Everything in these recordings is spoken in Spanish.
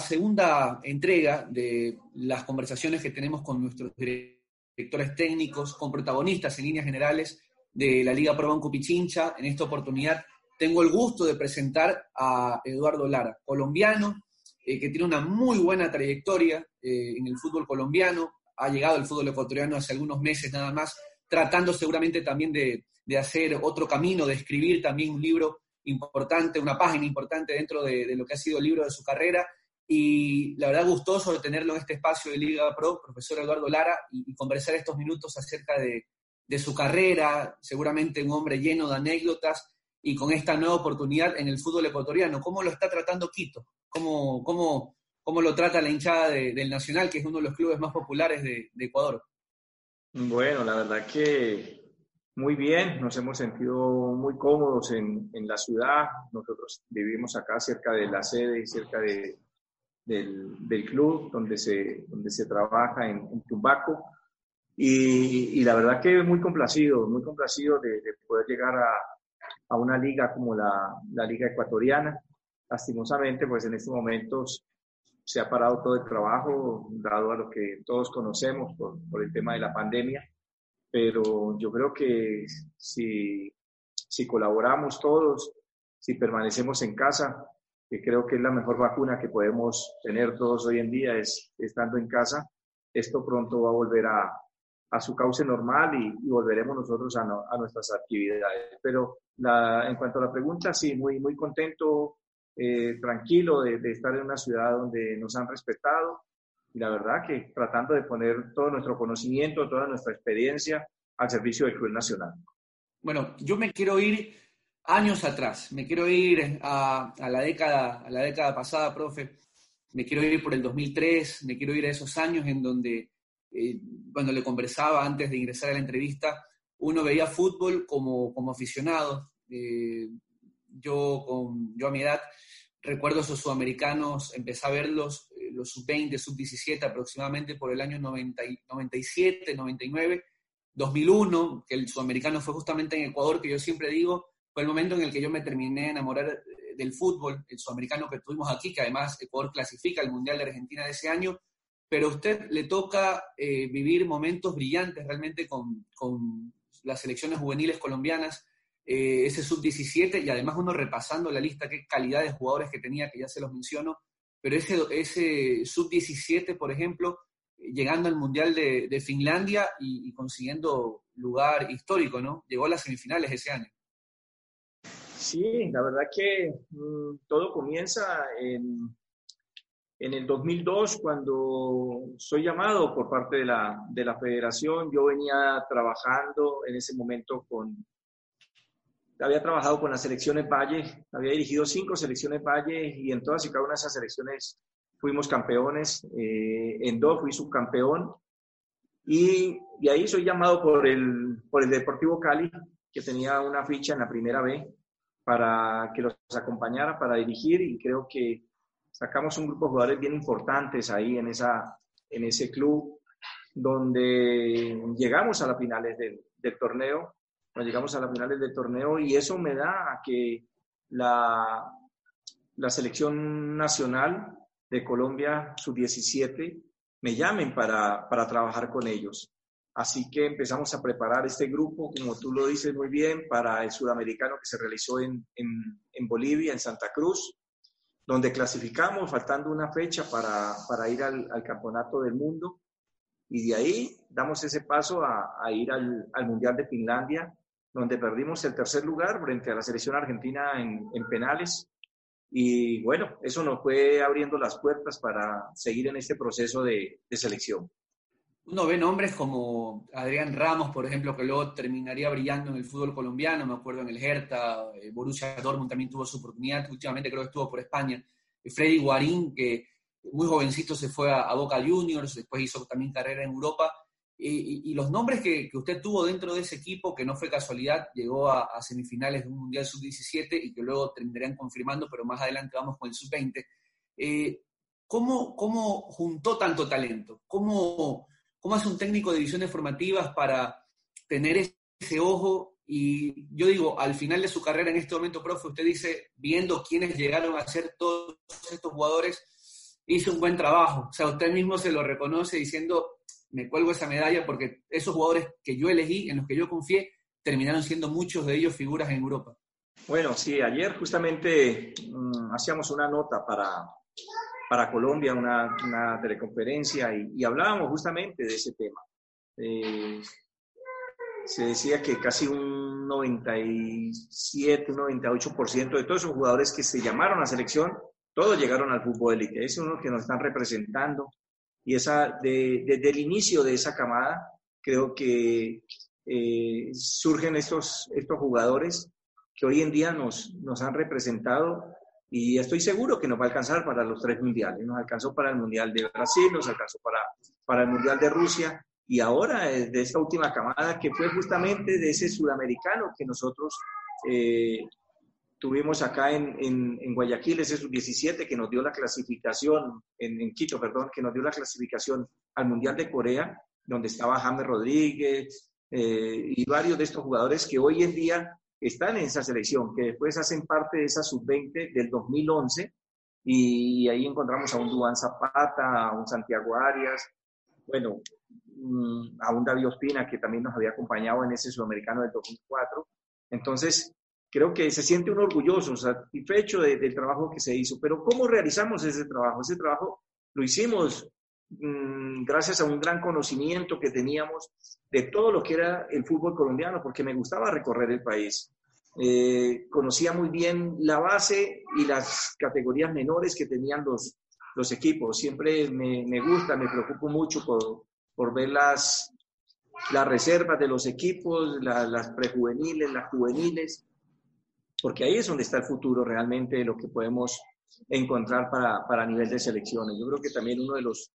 Segunda entrega de las conversaciones que tenemos con nuestros directores técnicos, con protagonistas en líneas generales de la Liga Pro Banco Pichincha. En esta oportunidad tengo el gusto de presentar a Eduardo Lara, colombiano, eh, que tiene una muy buena trayectoria eh, en el fútbol colombiano. Ha llegado al fútbol ecuatoriano hace algunos meses nada más, tratando seguramente también de, de hacer otro camino, de escribir también un libro importante, una página importante dentro de, lo que ha sido el libro de su carrera. Y la verdad, gustoso de tenerlo en este espacio de Liga Pro, profesor Eduardo Lara, y, conversar estos minutos acerca de, su carrera, seguramente un hombre lleno de anécdotas y con esta nueva oportunidad en el fútbol ecuatoriano. ¿Cómo lo está tratando Quito? ¿Cómo, cómo, cómo lo trata la hinchada del Nacional, que es uno de los clubes más populares de Ecuador? Bueno, la verdad que muy bien, nos hemos sentido muy cómodos en, en, la ciudad. Nosotros vivimos acá cerca de la sede y cerca de, del, del, club donde se, donde se trabaja en, en Tumbaco. Y, y, la verdad que muy complacido, muy complacido de, de poder llegar a, a, una liga como la, la, liga ecuatoriana. Lastimosamente, pues en estos momentos se ha parado todo el trabajo, dado a lo que todos conocemos por, por el tema de la pandemia pero yo creo que si, si colaboramos todos, si permanecemos en casa, que creo que es la mejor vacuna que podemos tener todos hoy en día, es estando en casa, esto pronto va a volver a, a su cauce normal y, y volveremos nosotros a, a, nuestras actividades. Pero la, en cuanto a la pregunta, sí, muy, muy contento, eh, tranquilo de, de estar en una ciudad donde nos han respetado, y la verdad que tratando de poner todo nuestro conocimiento, toda nuestra experiencia al servicio del Club Nacional. Bueno, yo me quiero ir años atrás, me quiero ir a, a, la, década, a la década pasada, profe, me quiero ir por el 2003, me quiero ir a esos años en donde, eh, cuando le conversaba antes de ingresar a la entrevista, uno veía fútbol como, como aficionado. Eh, yo, con, yo a mi edad recuerdo esos sudamericanos, empecé a verlos los sub-20, sub-17 aproximadamente por el año 90, 97, 99, 2001, que el sudamericano fue justamente en Ecuador, que yo siempre digo, fue el momento en el que yo me terminé de enamorar eh, del fútbol, el sudamericano que tuvimos aquí, que además Ecuador clasifica al Mundial de Argentina de ese año, pero a usted le toca eh, vivir momentos brillantes realmente con, con las selecciones juveniles colombianas, eh, ese sub-17, y además uno repasando la lista, qué calidad de jugadores que tenía, que ya se los menciono, pero ese, ese sub-17, por ejemplo, llegando al Mundial de, de Finlandia y, y, consiguiendo lugar histórico, ¿no? Llegó a las semifinales ese año. Sí, la verdad que mmm, todo comienza en, en el 2002, cuando soy llamado por parte de la, de la federación. Yo venía trabajando en ese momento con, había trabajado con las selecciones Valle, había dirigido cinco selecciones Valle y en todas y cada una de esas selecciones fuimos campeones, eh, en dos fui subcampeón y de ahí soy llamado por el, por el Deportivo Cali, que tenía una ficha en la primera B para que los acompañara para dirigir y creo que sacamos un grupo de jugadores bien importantes ahí en, esa, en ese club donde llegamos a las finales del, del torneo cuando llegamos a las finales del torneo y eso me da a que la, la selección nacional de Colombia, sub-17, me llamen para, para trabajar con ellos. Así que empezamos a preparar este grupo, como tú lo dices muy bien, para el sudamericano que se realizó en, en, Bolivia, en Santa Cruz, donde clasificamos faltando una fecha para, para ir al, campeonato del mundo. Y de ahí damos ese paso a, a ir al, al, Mundial de Finlandia, donde perdimos el tercer lugar frente a la selección argentina en, en penales. Y bueno, eso nos fue abriendo las puertas para seguir en este proceso de, de selección. Uno ve nombres como Adrián Ramos, por ejemplo, que luego terminaría brillando en el fútbol colombiano, me acuerdo en el Hertha, eh, Borussia Dortmund también tuvo su oportunidad, últimamente creo que estuvo por España, eh, Freddy Guarín, que muy jovencito se fue a, Boca Juniors, después hizo también carrera en Europa, y, los nombres que, usted tuvo dentro de ese equipo, que no fue casualidad, llegó a, semifinales de un Mundial Sub-17 y que luego terminarían confirmando, pero más adelante vamos con el Sub-20. Eh, ¿cómo, ¿Cómo juntó tanto talento? ¿Cómo ¿Cómo hace un técnico de divisiones formativas para tener ese ojo? Y yo digo, al final de su carrera en este momento, profe, usted dice, viendo quiénes llegaron a ser todos estos jugadores, hizo un buen trabajo. O sea, usted mismo se lo reconoce diciendo, me cuelgo esa medalla porque esos jugadores que yo elegí, en los que yo confié, terminaron siendo muchos de ellos figuras en Europa. Bueno, sí, ayer justamente mm, hacíamos una nota para, para Colombia, una, una teleconferencia, y, hablábamos justamente de ese tema. Eh, se decía que casi un 97, un 98% de todos esos jugadores que se llamaron a selección, todos llegaron al fútbol élite. Es uno que nos están representando. Y esa, desde el inicio de esa camada, creo que eh, surgen estos, estos jugadores que hoy en día nos, nos han representado y estoy seguro que nos va a alcanzar para los tres mundiales. Nos alcanzó para el Mundial de Brasil, nos alcanzó para, para el Mundial de Rusia y ahora de esta última camada que fue justamente de ese sudamericano que nosotros eh, tuvimos acá en, en, Guayaquil, ese sub-17 que nos dio la clasificación, en, Quito, perdón, que nos dio la clasificación al Mundial de Corea, donde estaba James Rodríguez eh, y varios de estos jugadores que hoy en día están en esa selección, que después hacen parte de esa sub-20 del 2011 y ahí encontramos a un Duan Zapata, a un Santiago Arias, bueno, mm, a un David Ospina que también nos había acompañado en ese sudamericano del 2004. Entonces, creo que se siente un orgulloso, satisfecho del trabajo que se hizo. Pero ¿cómo realizamos ese trabajo? Ese trabajo lo hicimos gracias a un gran conocimiento que teníamos de todo lo que era el fútbol colombiano, porque me gustaba recorrer el país. Eh, conocía muy bien la base y las categorías menores que tenían los, los equipos. Siempre me, me gusta, me preocupo mucho por, por ver las, las reservas de los equipos, las prejuveniles, las juveniles, porque ahí es donde está el futuro realmente, lo que podemos encontrar para, para nivel de selecciones. Yo creo que también uno de los,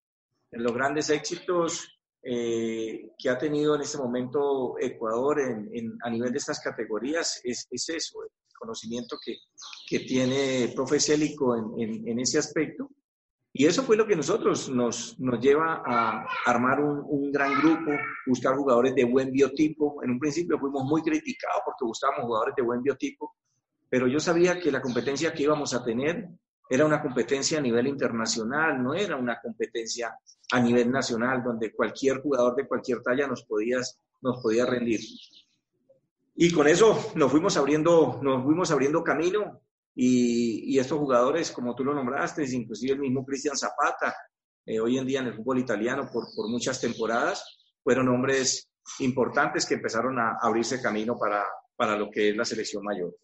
de los grandes éxitos eh, que ha tenido en este momento Ecuador en, a nivel de estas categorías es, es eso, el conocimiento que, que tiene profe Célico en, en, ese aspecto. Y eso fue lo que nosotros nos, nos lleva a armar un, un, gran grupo, buscar jugadores de buen biotipo. En un principio fuimos muy criticados porque buscábamos jugadores de buen biotipo, pero yo sabía que la competencia que íbamos a tener era una competencia a nivel internacional, no era una competencia a nivel nacional, donde cualquier jugador de cualquier talla nos podía, nos podía rendir. Y con eso nos fuimos abriendo, nos fuimos abriendo camino y, y estos jugadores, como tú lo nombraste, inclusive el mismo Cristian Zapata, eh, hoy en día en el fútbol italiano por, por muchas temporadas, fueron hombres importantes que empezaron a abrirse camino para, para lo que es la selección mayor.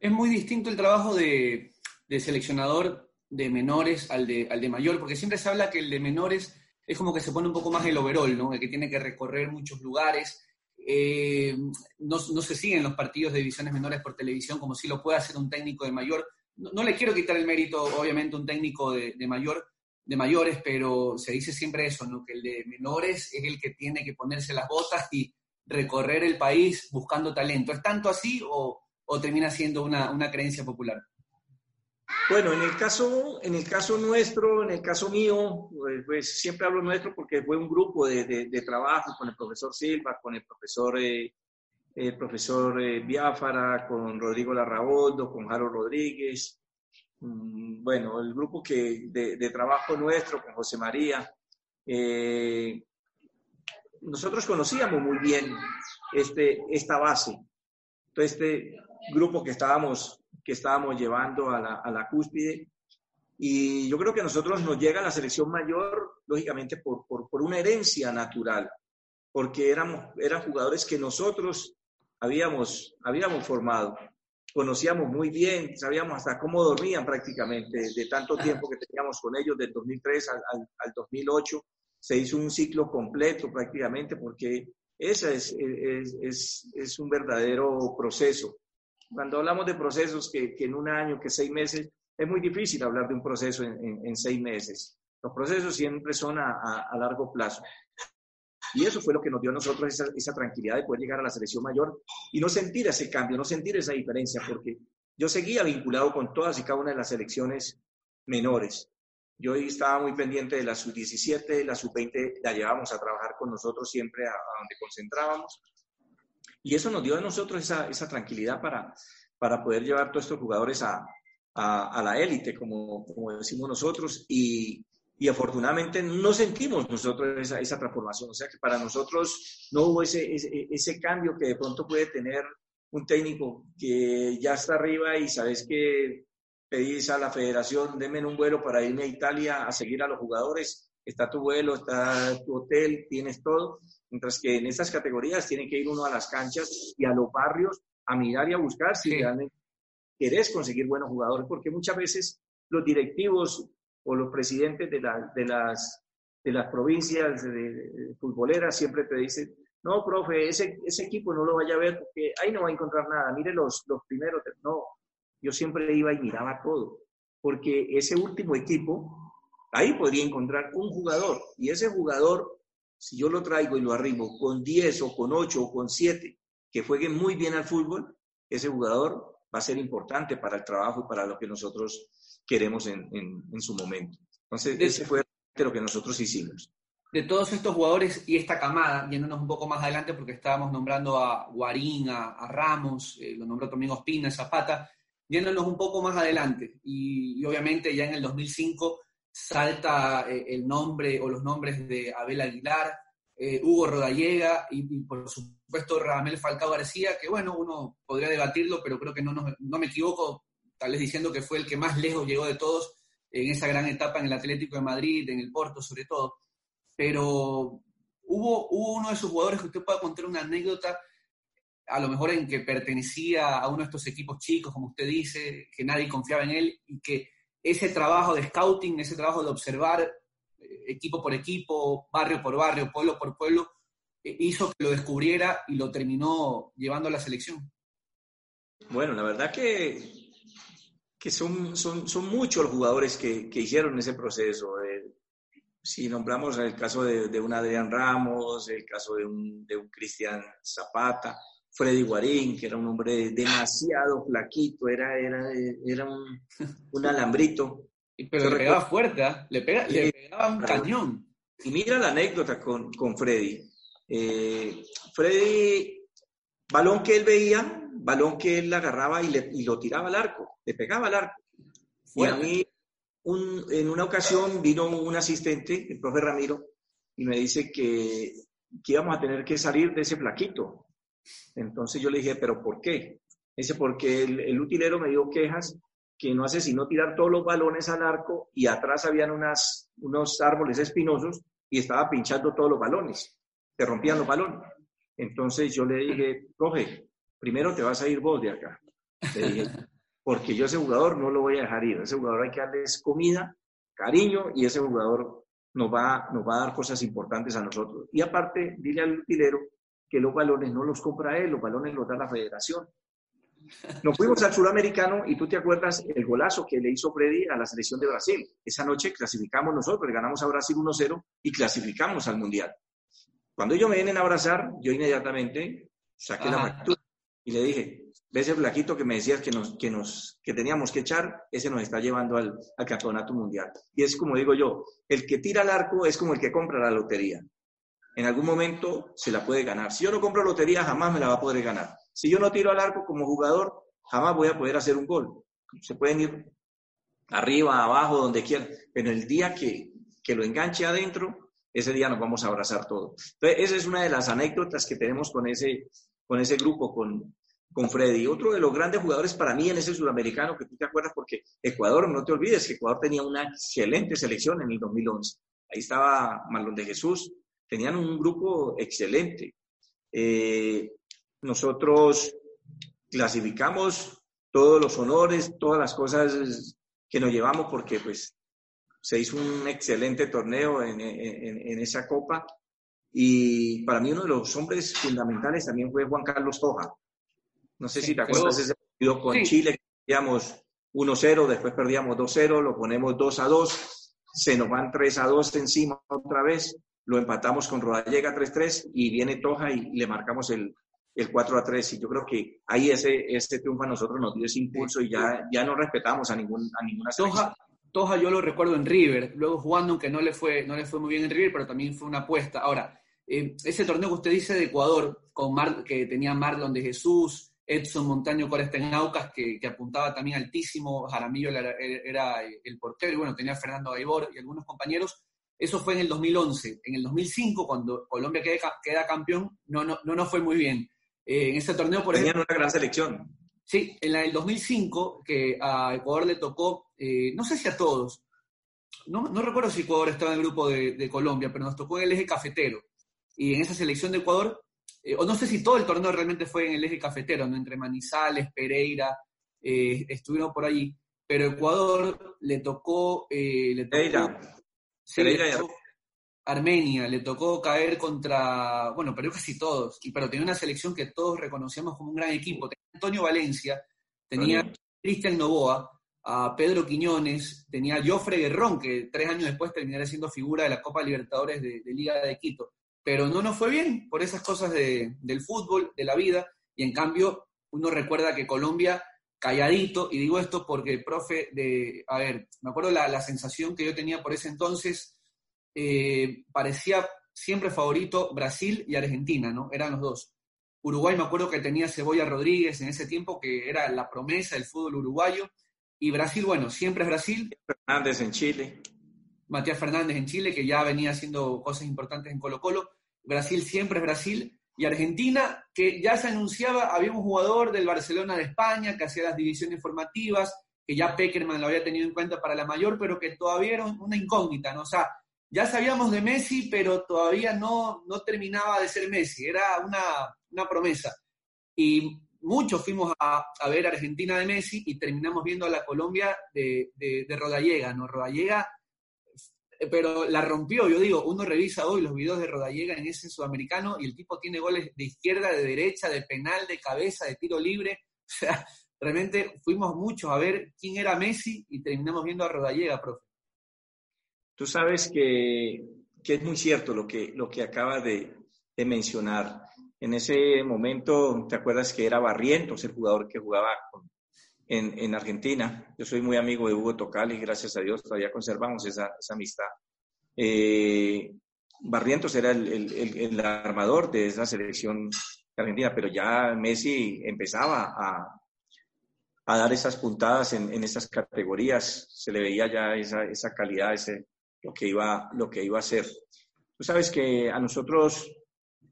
Es muy distinto el trabajo de, de seleccionador de menores al de, al de mayor, porque siempre se habla que el de menores es como que se pone un poco más el overall, ¿no? El que tiene que recorrer muchos lugares. Eh, no, no, se siguen los partidos de divisiones menores por televisión como si lo puede hacer un técnico de mayor. No, le quiero quitar el mérito, obviamente, a un técnico de, de, mayor, de mayores, pero se dice siempre eso, ¿no? Que el de menores es el que tiene que ponerse las botas y recorrer el país buscando talento. ¿Es tanto así o, o termina siendo una, una creencia popular? Bueno, en el caso, en el caso nuestro, en el caso mío, pues, pues siempre hablo nuestro porque fue un grupo de, de, trabajo con el profesor Silva, con el profesor, eh, el profesor eh, Biafara, con Rodrigo Larraboldo, con Jaro Rodríguez. Mm, bueno, el grupo que, de, trabajo nuestro con José María. Eh, nosotros conocíamos muy bien este, esta base, este grupo que estábamos que estábamos llevando a la, a la cúspide. Y yo creo que a nosotros nos llega la selección mayor, lógicamente, por, por, por una herencia natural, porque éramos, eran jugadores que nosotros habíamos, habíamos formado. Conocíamos muy bien, sabíamos hasta cómo dormían prácticamente de tanto tiempo que teníamos con ellos, del 2003 al, al, al 2008. se hizo un ciclo completo prácticamente porque ese es, es, es, un verdadero proceso. Cuando hablamos de procesos que, que, en un año, que seis meses, es muy difícil hablar de un proceso en, en, seis meses. Los procesos siempre son a, a, largo plazo. Y eso fue lo que nos dio a nosotros esa, esa, tranquilidad de poder llegar a la selección mayor y no sentir ese cambio, no sentir esa diferencia, porque yo seguía vinculado con todas y cada una de las selecciones menores. Yo estaba muy pendiente de la sub-17, la sub-20 la llevábamos a trabajar con nosotros siempre a, donde concentrábamos. Y eso nos dio a nosotros esa, esa tranquilidad para, para poder llevar todos estos jugadores a, a, la élite, como, como, decimos nosotros, y, y, afortunadamente no sentimos nosotros esa, esa, transformación. O sea que para nosotros no hubo ese, ese, ese cambio que de pronto puede tener un técnico que ya está arriba y sabes que pedís a la federación, denme un vuelo para irme a Italia a seguir a los jugadores, está tu vuelo, está tu hotel, tienes todo, mientras que en estas categorías tiene que ir uno a las canchas y a los barrios a mirar y a buscar si realmente querés conseguir buenos jugadores, porque muchas veces los directivos o los presidentes de, de, las, de las provincias de, futboleras siempre te dicen, no, profe, ese, ese equipo no lo vaya a ver porque ahí no va a encontrar nada, mire los, los primeros, no, yo siempre iba y miraba todo, porque ese último equipo, ahí podría encontrar un jugador, y ese jugador, si yo lo traigo y lo arrimo con 10 o con 8 o con 7, que juegue muy bien al fútbol, ese jugador va a ser importante para el trabajo y para lo que nosotros queremos en, en, su momento. Entonces, ese fue lo que nosotros hicimos. De todos estos jugadores y esta camada, yéndonos un poco más adelante, porque estábamos nombrando a Guarín, a, Ramos, eh, lo nombró también Ospina, Zapata, yéndonos un poco más adelante, y, obviamente ya en el 2005 salta eh, el nombre o los nombres de Abel Aguilar, eh, Hugo Rodallega y, por supuesto Ramel Falcao García, que bueno, uno podría debatirlo, pero creo que no, no, me equivoco, tal vez diciendo que fue el que más lejos llegó de todos en esa gran etapa en el Atlético de Madrid, en el Porto sobre todo. Pero hubo, hubo uno de esos jugadores que usted pueda contar una anécdota a lo mejor en que pertenecía a uno de estos equipos chicos, como usted dice, que nadie confiaba en él y que ese trabajo de scouting, ese trabajo de observar eh, equipo por equipo, barrio por barrio, pueblo por pueblo, eh, hizo que lo descubriera y lo terminó llevando a la selección. Bueno, la verdad que, que son, son, son muchos los jugadores que, que hicieron ese proceso. Eh, si nombramos el caso de, de, un Adrián Ramos, el caso de un, de un Cristian Zapata, Freddy Guarín, que era un hombre demasiado flaquito, era, era, era un, un alambrito. Pero le pegaba fuerte, ¿ah? le, pegaba un cañón. Y mira la anécdota con, con Freddy. Eh, Freddy, balón que él veía, balón que él agarraba y, le, y lo tiraba al arco, le pegaba al arco. Y a mí, un, en una ocasión vino un asistente, el profe Ramiro, y me dice que, que íbamos a tener que salir de ese flaquito, entonces yo le dije, ¿pero por qué? Dice, porque el, utilero me dio quejas que no hace sino tirar todos los balones al arco y atrás habían unas, unos árboles espinosos y estaba pinchando todos los balones, te rompían los balones. Entonces yo le dije, coge, primero te vas a ir vos de acá. porque yo ese jugador no lo voy a dejar ir, ese jugador hay que darles comida, cariño y ese jugador nos va, nos va a dar cosas importantes a nosotros. Y aparte, dile al utilero que los balones no los compra él, los balones los da la federación. Nos fuimos al suramericano y tú te acuerdas el golazo que le hizo Freddy a la selección de Brasil. Esa noche clasificamos nosotros, ganamos a Brasil 1-0 y clasificamos al Mundial. Cuando ellos me vienen a abrazar, yo inmediatamente saqué la factura y le dije, ves el flaquito que me decías que, nos, que, nos, que teníamos que echar, ese nos está llevando al, al campeonato mundial. Y es como digo yo, el que tira al arco es como el que compra la lotería en algún momento se la puede ganar. Si yo no compro lotería, jamás me la va a poder ganar. Si yo no tiro al arco como jugador, jamás voy a poder hacer un gol. Se pueden ir arriba, abajo, donde quieran, pero el día que, que lo enganche adentro, ese día nos vamos a abrazar todos. Entonces, esa es una de las anécdotas que tenemos con ese, con ese grupo, con, con Freddy. Otro de los grandes jugadores para mí en ese sudamericano, que tú te acuerdas, porque Ecuador, no te olvides que Ecuador tenía una excelente selección en el 2011. Ahí estaba Marlon de Jesús, tenían un grupo excelente. Eh, nosotros clasificamos todos los honores, todas las cosas que nos llevamos porque pues se hizo un excelente torneo en, esa copa y para mí uno de los hombres fundamentales también fue Juan Carlos Toja. No sé si te acuerdas ese partido con Chile, perdíamos 1-0, después perdíamos 2-0, lo ponemos 2-2, se nos van 3-2 encima otra vez, lo empatamos con Rodallega 3-3 y viene Toja y le marcamos el, el 4 a 3 y yo creo que ahí ese, ese triunfo a nosotros nos dio ese impulso y ya, ya no respetamos a, ningún, a ninguna Toja, Toja yo lo recuerdo en River, luego jugando aunque no le fue, no le fue muy bien en River, pero también fue una apuesta. Ahora, eh, ese torneo que usted dice de Ecuador, con que tenía Marlon de Jesús, Edson Montaño Corestenaucas, que, que apuntaba también altísimo, Jaramillo era, el portero, y bueno, tenía Fernando Aibor y algunos compañeros, eso fue en el 2011. En el 2005, cuando Colombia queda, queda campeón, no, no, no nos fue muy bien. Eh, en ese torneo, por Tenían una gran selección. Sí, en la del 2005, que a Ecuador le tocó, eh, no sé si a todos, no, no, recuerdo si Ecuador estaba en el grupo de, Colombia, pero nos tocó en el eje cafetero. Y en esa selección de Ecuador, eh, o no sé si todo el torneo realmente fue en el eje cafetero, ¿no? entre Manizales, Pereira, estuvieron por allí. Pero Ecuador le tocó. le tocó Pereira. Pereira Armenia, le tocó caer contra, bueno, perdió casi todos, y, pero tenía una selección que todos reconocíamos como un gran equipo. Tenía Antonio Valencia, tenía Cristian Novoa, a Pedro Quiñones, tenía Joffre Guerrón, que tres años después terminaría siendo figura de la Copa Libertadores de, Liga de Quito. Pero no nos fue bien por esas cosas del fútbol, de la vida, y en cambio uno recuerda que Colombia calladito, y digo esto porque, profe, de, a ver, me acuerdo la, la sensación que yo tenía por ese entonces, eh, parecía siempre favorito Brasil y Argentina, ¿no? Eran los dos. Uruguay me acuerdo que tenía Cebolla Rodríguez en ese tiempo, que era la promesa del fútbol uruguayo. Y Brasil, bueno, siempre es Brasil. Fernández en Chile. Matías Fernández en Chile, que ya venía haciendo cosas importantes en Colo Colo. Brasil siempre es Brasil. Y Argentina, que ya se anunciaba, había un jugador del Barcelona de España que hacía las divisiones formativas, que ya Peckerman lo había tenido en cuenta para la mayor, pero que todavía era una incógnita, ¿no? O sea, ya sabíamos de Messi, pero todavía no, no terminaba de ser Messi, era una, promesa. Y muchos fuimos a, ver Argentina de Messi y terminamos viendo a la Colombia de, de, Rodallega, ¿no? Rodallega, pero la rompió, yo digo, uno revisa hoy los videos de Rodallega en ese sudamericano y el tipo tiene goles de izquierda, de derecha, de penal, de cabeza, de tiro libre, o sea, realmente fuimos muchos a ver quién era Messi y terminamos viendo a Rodallega, profe. Tú sabes que, es muy cierto lo que, lo que acaba de, mencionar. En ese momento, ¿te acuerdas que era Barrientos el jugador que jugaba en, Argentina? Yo soy muy amigo de Hugo Tocali, gracias a Dios todavía conservamos esa, amistad. Eh, Barrientos era el, armador de esa selección argentina, pero ya Messi empezaba a, dar esas puntadas en, en, esas categorías, se le veía ya esa, esa calidad, ese, lo que iba, lo que iba a hacer. Tú sabes que a nosotros,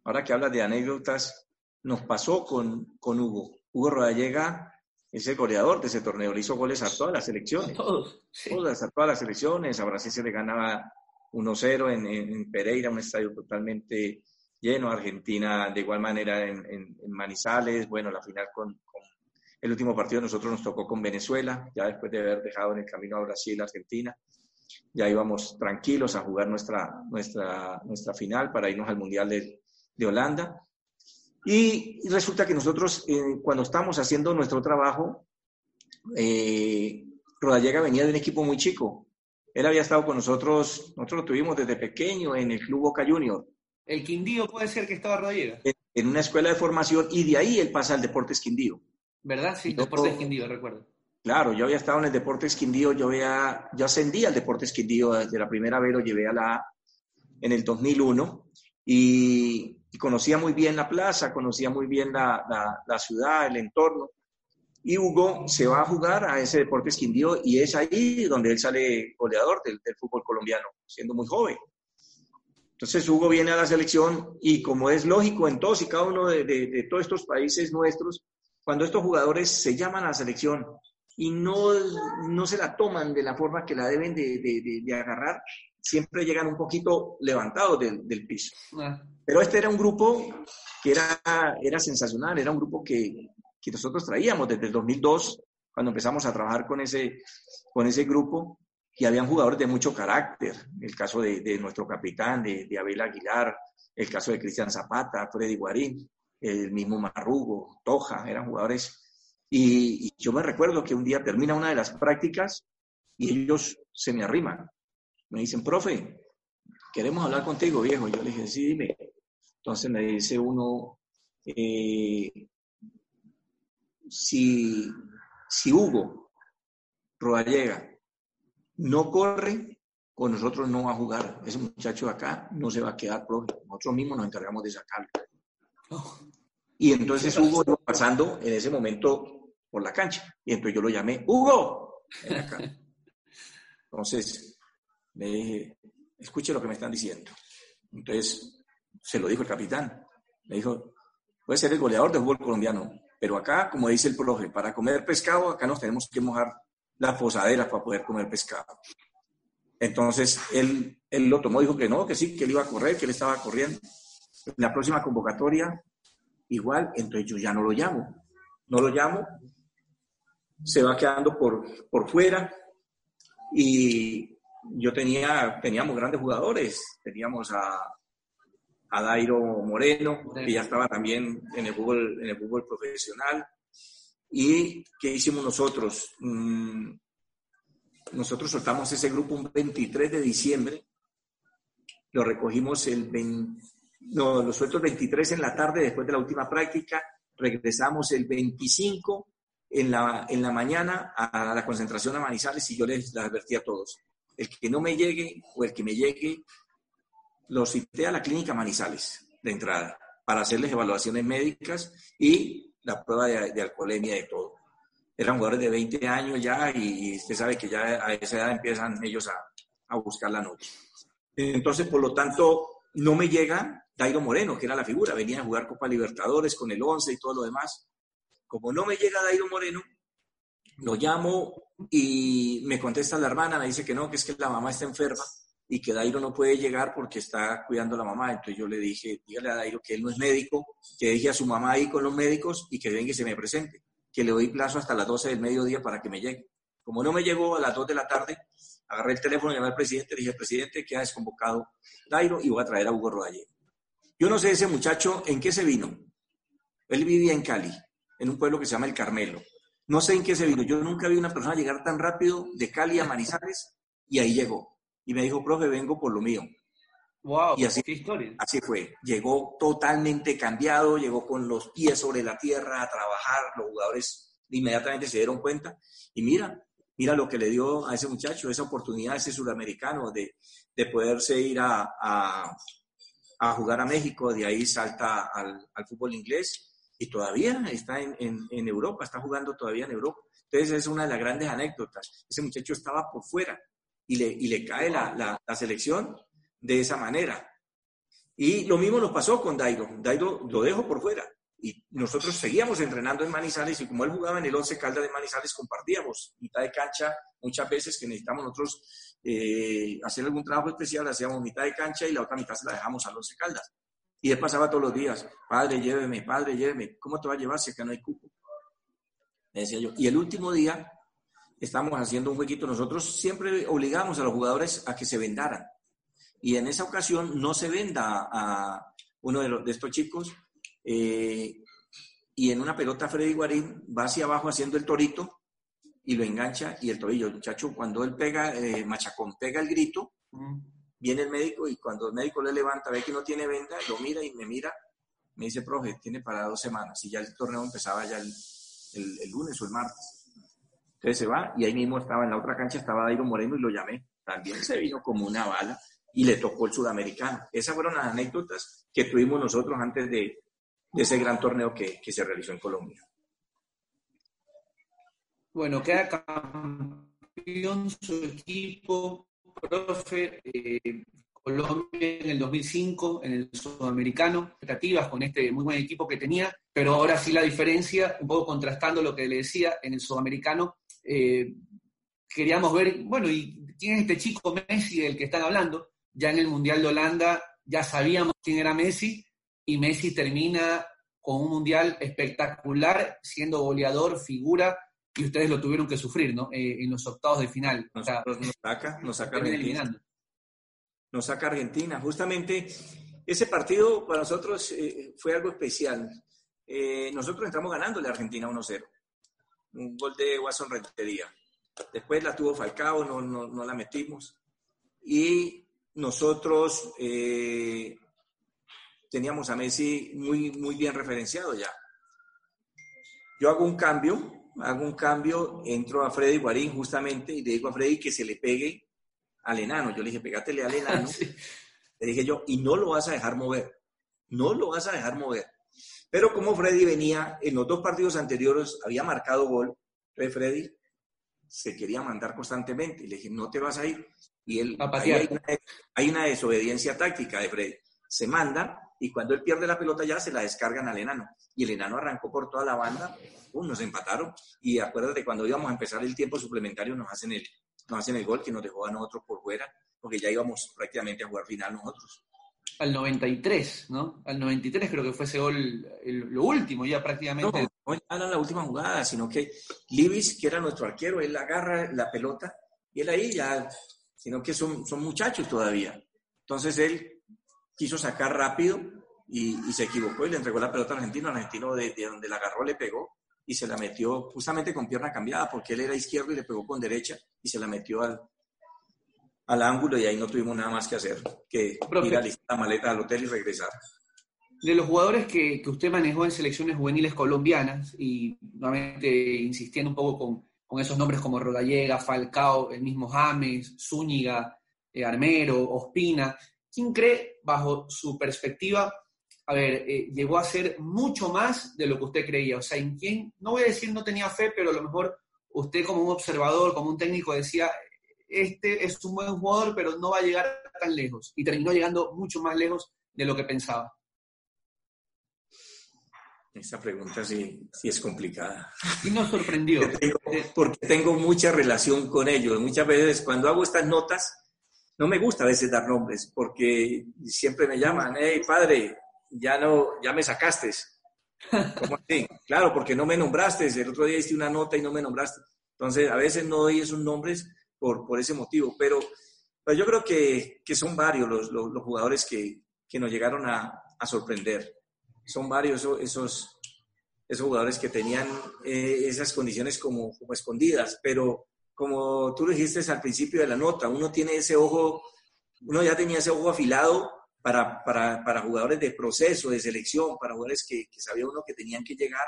ahora que hablas de anécdotas, nos pasó con, con Hugo. Hugo Rodallega es el goleador de ese torneo, le hizo goles a todas las selecciones. A todos. Todas, a todas las selecciones. A Brasil se le ganaba 1-0 en, en, Pereira, un estadio totalmente lleno. Argentina de igual manera en, en Manizales. Bueno, la final con, con, el último partido nosotros nos tocó con Venezuela, ya después de haber dejado en el camino a Brasil, Argentina ya íbamos tranquilos a jugar nuestra, nuestra, nuestra final para irnos al Mundial de, de Holanda. Y, resulta que nosotros, eh, cuando estamos haciendo nuestro trabajo, eh, Rodallega venía de un equipo muy chico. Él había estado con nosotros, nosotros lo tuvimos desde pequeño en el Club Boca Junior. El Quindío puede ser que estaba Rodallega. En, una escuela de formación y de ahí él pasa al Deportes Quindío. ¿Verdad? Sí, Deportes Quindío, recuerdo. Claro, yo había estado en el Deportes Quindío, yo, había, yo ascendí al Deportes Quindío desde la primera vez, lo llevé a la en el 2001 y, conocía muy bien la plaza, conocía muy bien la, la, ciudad, el entorno. Y Hugo se va a jugar a ese Deportes Quindío y es ahí donde él sale goleador del, fútbol colombiano, siendo muy joven. Entonces Hugo viene a la selección y como es lógico en todos y cada uno de, de todos estos países nuestros, cuando estos jugadores se llaman a la selección y no, no se la toman de la forma que la deben de, de, agarrar, siempre llegan un poquito levantados del, del piso. Ah. Pero este era un grupo que era, era sensacional, era un grupo que, que, nosotros traíamos desde el 2002, cuando empezamos a trabajar con ese, con ese grupo, y habían jugadores de mucho carácter, el caso de, nuestro capitán, de, Abel Aguilar, el caso de Cristian Zapata, Freddy Guarín, el mismo Marrugo, Toja, eran jugadores. Y, y, yo me recuerdo que un día termina una de las prácticas y ellos se me arriman. Me dicen, profe, queremos hablar contigo, viejo. Yo le dije, sí, dime. Entonces me dice uno, eh, si, si Hugo Rodallega no corre, con nosotros no va a jugar. Ese muchacho de acá no se va a quedar, profe. Nosotros mismos nos encargamos de sacarlo. Y entonces Hugo iba pasando en ese momento por la cancha. Y entonces yo lo llamé, Hugo. Entonces le dije, escuche lo que me están diciendo. Entonces se lo dijo el capitán. Le dijo, puede ser el goleador del fútbol colombiano, pero acá, como dice el profe, para comer pescado, acá nos tenemos que mojar las posaderas para poder comer pescado. Entonces él, él lo tomó, dijo que no, que sí, que él iba a correr, que él estaba corriendo. En la próxima convocatoria, igual, entonces yo ya no lo llamo. No lo llamo, se va quedando por, por fuera y yo tenía, teníamos grandes jugadores, teníamos a, a Dairo Moreno, que ya estaba también en el fútbol, en el fútbol profesional. ¿Y qué hicimos nosotros? Mm, nosotros soltamos ese grupo un 23 de diciembre, lo recogimos el 20, no, lo suelto el 23 en la tarde después de la última práctica, regresamos el 25 en la, en la mañana a la concentración a Manizales y yo les, les advertí a todos, el que no me llegue o el que me llegue lo cité a la clínica Manizales de entrada para hacerles evaluaciones médicas y la prueba de, de alcoholemia de todo. Eran jugadores de 20 años ya y usted sabe que ya a esa edad empiezan ellos a, a buscar la noche. Entonces, por lo tanto, no me llega Dairo Moreno, que era la figura, venía a jugar Copa Libertadores con el 11 y todo lo demás. Como no me llega Dairo Moreno, lo llamo y me contesta la hermana, me dice que no, que es que la mamá está enferma y que Dairo no puede llegar porque está cuidando a la mamá. Entonces yo le dije, dígale a Dairo que él no es médico, que deje a su mamá ahí con los médicos y que venga y se me presente, que le doy plazo hasta las 12 del mediodía para que me llegue. Como no me llegó a las 2 de la tarde, agarré el teléfono, llamé al presidente, le dije, presidente, que ha desconvocado Dairo y voy a traer a Hugo Rodallega. Yo no sé ese muchacho en qué se vino. Él vivía en Cali, en un pueblo que se llama El Carmelo. No sé en qué se vino. Yo nunca vi una persona llegar tan rápido de Cali a Manizales y ahí llegó y me dijo, profe, vengo por lo mío. Wow, y así, qué historia. Así fue. Llegó totalmente cambiado, llegó con los pies sobre la tierra a trabajar. Los jugadores inmediatamente se dieron cuenta. Y mira, mira lo que le dio a ese muchacho, esa oportunidad, ese sudamericano, de, de poderse ir a, a, a, jugar a México. De ahí salta al, al fútbol inglés y todavía está en, en, Europa, está jugando todavía en Europa. Entonces, es una de las grandes anécdotas. Ese muchacho estaba por fuera y le, y le cae la, la, selección de esa manera. Y lo mismo nos pasó con Dairo. Dairo lo dejo por fuera. Y nosotros seguíamos entrenando en Manizales y como él jugaba en el 11 Caldas de Manizales, compartíamos mitad de cancha. Muchas veces que necesitamos nosotros eh, hacer algún trabajo especial, hacíamos mitad de cancha y la otra mitad se la dejamos al 11 Caldas. Y él pasaba todos los días, padre, lléveme, padre, lléveme. ¿Cómo te va a llevar si acá no hay cupo? Decía yo. Y el último día estamos haciendo un jueguito. Nosotros siempre obligamos a los jugadores a que se vendaran. Y en esa ocasión no se venda a uno de, los, estos chicos. Eh, y en una pelota Freddy Guarín va hacia abajo haciendo el torito y lo engancha y el tobillo. El muchacho, cuando él pega, eh, Machacón pega el grito, viene el médico y cuando el médico le levanta, ve que no tiene venda, lo mira y me mira, me dice, profe, tiene para dos semanas. Y ya el torneo empezaba ya el, lunes o el martes. Entonces se va y ahí mismo estaba en la otra cancha, estaba Dairo Moreno y lo llamé. También se vino como una bala y le tocó el sudamericano. Esas fueron las anécdotas que tuvimos nosotros antes de, ese gran torneo que, se realizó en Colombia. Bueno, queda campeón su equipo, profe, eh, Colombia en el 2005, en el sudamericano, expectativas con este muy buen equipo que tenía, pero ahora sí la diferencia, un poco contrastando lo que le decía, en el sudamericano eh, queríamos ver, bueno, y quién es este chico Messi del que están hablando. Ya en el Mundial de Holanda ya sabíamos quién era Messi y Messi termina con un Mundial espectacular, siendo goleador, figura y ustedes lo tuvieron que sufrir, ¿no? Eh, en los octavos de final. Nos, nos saca, nos saca Argentina. Nos saca Argentina. Justamente ese partido para nosotros eh, fue algo especial. Eh, nosotros entramos ganándole a Argentina 1-0. Un gol de Watson Rentería. Después la tuvo Falcao, no, no, no la metimos. Y nosotros teníamos a Messi muy, muy bien referenciado ya. Yo hago un cambio hago un cambio, entro a Freddy Guarín justamente y le digo a Freddy que se le pegue al enano. Yo le dije, pégatele al enano. Le dije yo, y no lo vas a dejar mover. No lo vas a dejar mover. Pero como Freddy venía, en los dos partidos anteriores había marcado gol, entonces Freddy se quería mandar constantemente. Y le dije, no te vas a ir. Y él, hay, una, hay una desobediencia táctica de Freddy. Se manda y cuando él pierde la pelota ya se la descargan al enano. Y el enano arrancó por toda la banda nos empataron. Y acuérdate, cuando íbamos a empezar el tiempo suplementario, nos hacen el, nos hacen el gol que nos dejó a nosotros por fuera, porque ya íbamos prácticamente a jugar final nosotros. Al 93, ¿no? Al 93 creo que fue ese gol lo último, ya prácticamente. No, no era la última jugada, sino que Libis, que era nuestro arquero, él agarra la pelota y él ahí ya, sino que son, son muchachos todavía. Entonces él quiso sacar rápido y, se equivocó y le entregó la pelota al argentino. Al argentino de, de donde la agarró le pegó y se la metió justamente con pierna cambiada, porque él era izquierdo y le pegó con derecha y se la metió al, al ángulo y ahí no tuvimos nada más que hacer que ir a listar la maleta al hotel y regresar. De los jugadores que, que, usted manejó en selecciones juveniles colombianas y nuevamente insistiendo un poco con, con esos nombres como Rodallega, Falcao, el mismo James, Zúñiga, eh, Armero, Ospina, ¿quién cree, bajo su perspectiva, a ver, eh, llegó a ser mucho más de lo que usted creía. O sea, en quién, no voy a decir no tenía fe, pero a lo mejor usted como un observador, como un técnico decía, este es un buen jugador, pero no va a llegar tan lejos. Y terminó llegando mucho más lejos de lo que pensaba. Esa pregunta sí, sí es complicada. Y nos sorprendió. porque tengo mucha relación con ellos. Muchas veces cuando hago estas notas, no me gusta a veces dar nombres, porque siempre me llaman, hey padre, ya no, ya me sacaste. ¿Cómo así? Claro, porque no me nombraste. El otro día hiciste una nota y no me nombraste. Entonces, a veces no doy esos nombres por, por ese motivo, pero, pero yo creo que, que son varios los, los, jugadores que, que, nos llegaron a, a, sorprender. Son varios esos, esos jugadores que tenían eh, esas condiciones como, como escondidas, pero como tú lo dijiste al principio de la nota, uno tiene ese ojo, uno ya tenía ese ojo afilado para, para, para, jugadores de proceso, de selección, para jugadores que, que sabía uno que tenían que llegar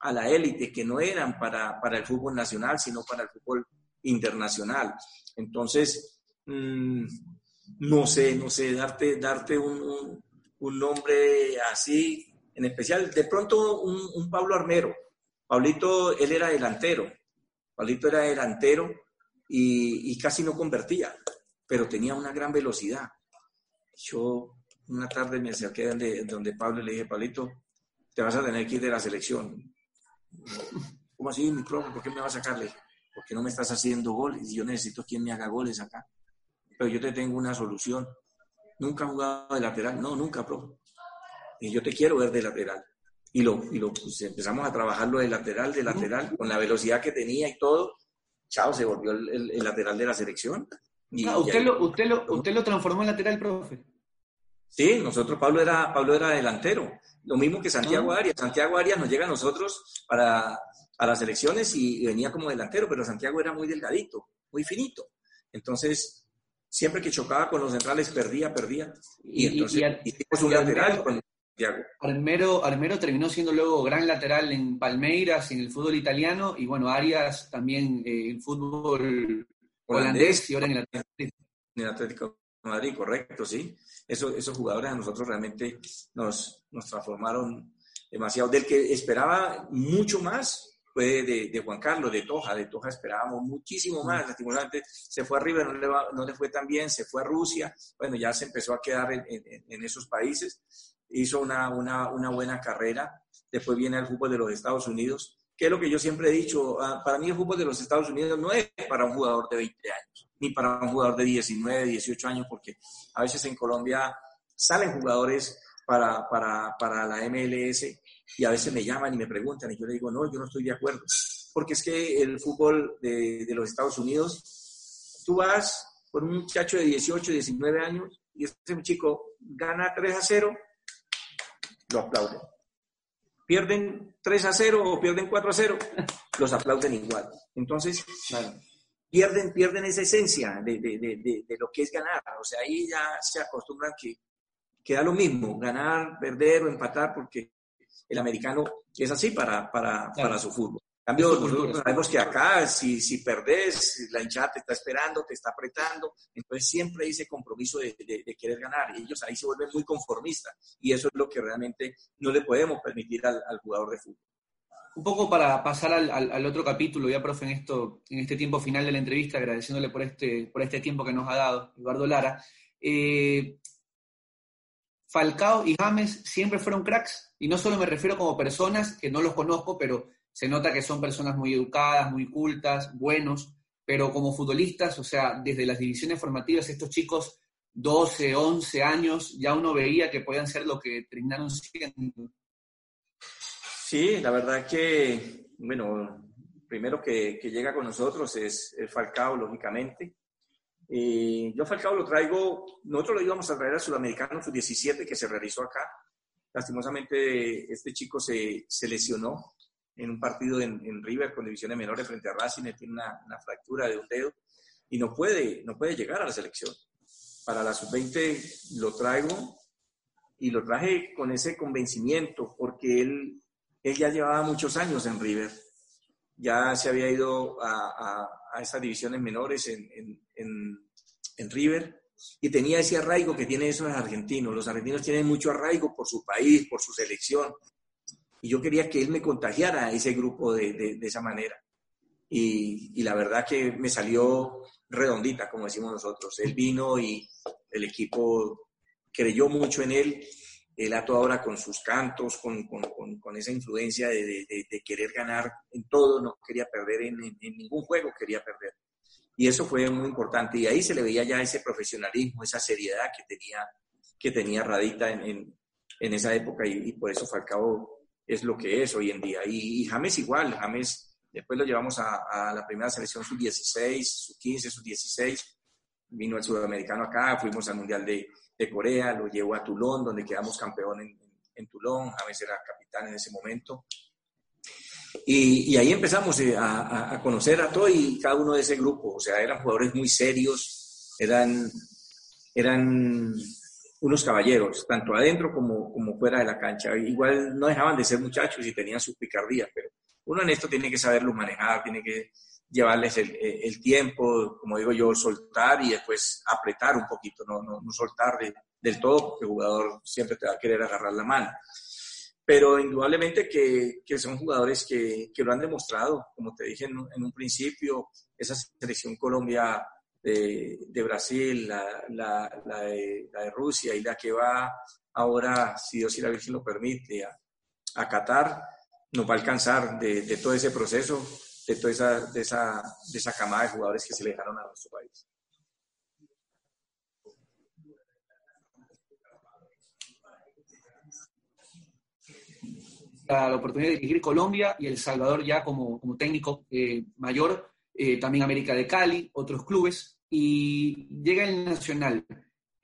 a la élite, que no eran para, para, el fútbol nacional, sino para el fútbol internacional. Entonces, mmm, no sé, no sé, darte, darte un, un, nombre así, en especial, de pronto un, un, Pablo Armero. Pablito, él era delantero, Pablito era delantero y, y casi no convertía, pero tenía una gran velocidad yo una tarde me acerqué donde, donde Pablo y le dije, Pablito, te vas a tener que ir de la selección. ¿Cómo así, mi profe? ¿Por qué me vas a sacarle? Porque no me estás haciendo goles yo necesito quien me haga goles acá. Pero yo te tengo una solución. Nunca he jugado de lateral. No, nunca, profe. Y yo te quiero ver de lateral. Y lo, y lo pues, empezamos a trabajarlo de lateral, de lateral, con la velocidad que tenía y todo. Chao, se volvió el lateral de la selección. Usted, lo, usted, lo, ¿Usted lo transformó en lateral, profe? Sí, nosotros, Pablo era, Pablo era delantero. Lo mismo que Santiago ah. Arias. Santiago Arias nos llega a nosotros para a las elecciones y, venía como delantero, pero Santiago era muy delgadito, muy finito. Entonces, siempre que chocaba con los centrales, perdía, perdía. Y, entonces hicimos un lateral con Santiago. Armero, Armero terminó siendo luego gran lateral en Palmeiras, en el fútbol italiano, y bueno, Arias también en el fútbol holandés y ahora en el Atlético. En el Atlético de Madrid, correcto, sí. Eso, esos jugadores a nosotros realmente nos, nos transformaron demasiado. Del que esperaba mucho más fue de, de, Juan Carlos, de Toja. De Toja esperábamos muchísimo más. Lastimosamente se fue a River, no le, no le fue tan bien, se fue a Rusia. Bueno, ya se empezó a quedar en, en, en esos países. Hizo una, una, una buena carrera. Después viene el fútbol de los Estados Unidos que es lo que yo siempre he dicho, ah, para mí el fútbol de los Estados Unidos no es para un jugador de 20 años, ni para un jugador de 19, 18 años, porque a veces en Colombia salen jugadores para, para, para la MLS y a veces me llaman y me preguntan y yo le digo, no, yo no estoy de acuerdo. porque es que el fútbol de, de los Estados Unidos, tú vas con un muchacho de 18, 19 años y ese chico gana 3 a 0, lo aplauden. Pierden 3 a 0 o pierden 4 a 0, los aplauden igual. Entonces, pierden, pierden esa esencia de, de, de, de, lo que es ganar. O sea, ahí ya se acostumbran que, que da lo mismo, ganar, perder o empatar, porque el americano es así para, para, para su fútbol cambio, nosotros sabemos que acá, si, si perdés, la hinchada te está esperando, te está apretando, entonces siempre hay ese compromiso de, de, querer ganar y ellos ahí se vuelven muy conformistas y eso es lo que realmente no le podemos permitir al, al jugador de fútbol. Un poco para pasar al, al, otro capítulo, ya profe, en, esto, en este tiempo final de la entrevista, agradeciéndole por este, por este tiempo que nos ha dado Eduardo Lara. Eh, Falcao y James siempre fueron cracks, y no solo me refiero como personas, que no los conozco, pero se nota que son personas muy educadas, muy cultas, buenos, pero como futbolistas, o sea, desde las divisiones formativas, estos chicos, 12, 11 años, ya uno veía que podían ser lo que terminaron siendo. Sí, la verdad que, bueno, primero que, llega con nosotros es el Falcao, lógicamente. y yo Falcao lo traigo, nosotros lo íbamos a traer al Sudamericano Sub-17 que se realizó acá. Lastimosamente este chico se, se lesionó en un partido en, River con divisiones menores frente a Racing, tiene una, fractura de un dedo y no puede, no puede llegar a la selección. Para la sub-20 lo traigo y lo traje con ese convencimiento porque él, él ya llevaba muchos años en River, ya se había ido a, a, esas divisiones menores en, en, en, River y tenía ese arraigo que tienen esos argentinos. Los argentinos tienen mucho arraigo por su país, por su selección. Y yo quería que él me contagiara a ese grupo de, de, esa manera. Y, y, la verdad que me salió redondita, como decimos nosotros. Él vino y el equipo creyó mucho en él. Él a toda hora con sus cantos, con, con, con, esa influencia de, de, querer ganar en todo, no quería perder en, en, ningún juego, quería perder. Y eso fue muy importante. Y ahí se le veía ya ese profesionalismo, esa seriedad que tenía, que tenía Radita en, en esa época. Y, y por eso Falcao es lo que es hoy en día. Y, James igual, James después lo llevamos a, la primera selección sub-16, sub-15, sub-16, vino el sudamericano acá, fuimos al Mundial de, Corea, lo llevó a Toulon, donde quedamos campeón en, en, Toulon, James era capitán en ese momento. Y, ahí empezamos eh, a, a, conocer a todo y cada uno de ese grupo, o sea, eran jugadores muy serios, eran, eran unos caballeros, tanto adentro como, como fuera de la cancha. Igual no dejaban de ser muchachos y tenían sus picardías, pero uno en esto tiene que saberlo manejar, tiene que llevarles el, el tiempo, como digo yo, soltar y después apretar un poquito, no, no, no soltar del todo, porque el jugador siempre te va a querer agarrar la mano. Pero indudablemente que, que son jugadores que, que, lo han demostrado, como te dije en, en un principio, esa selección Colombia de, Brasil, la, de, la, de, Rusia y la que va ahora, si Dios y la Virgen lo permite, a, a Qatar, nos va a alcanzar de, de, todo ese proceso, de toda esa, de esa, de esa camada de jugadores que se le dejaron a nuestro país. la oportunidad de dirigir Colombia y El Salvador ya como, como técnico eh, mayor eh, también América de Cali, otros clubes, y llega el Nacional.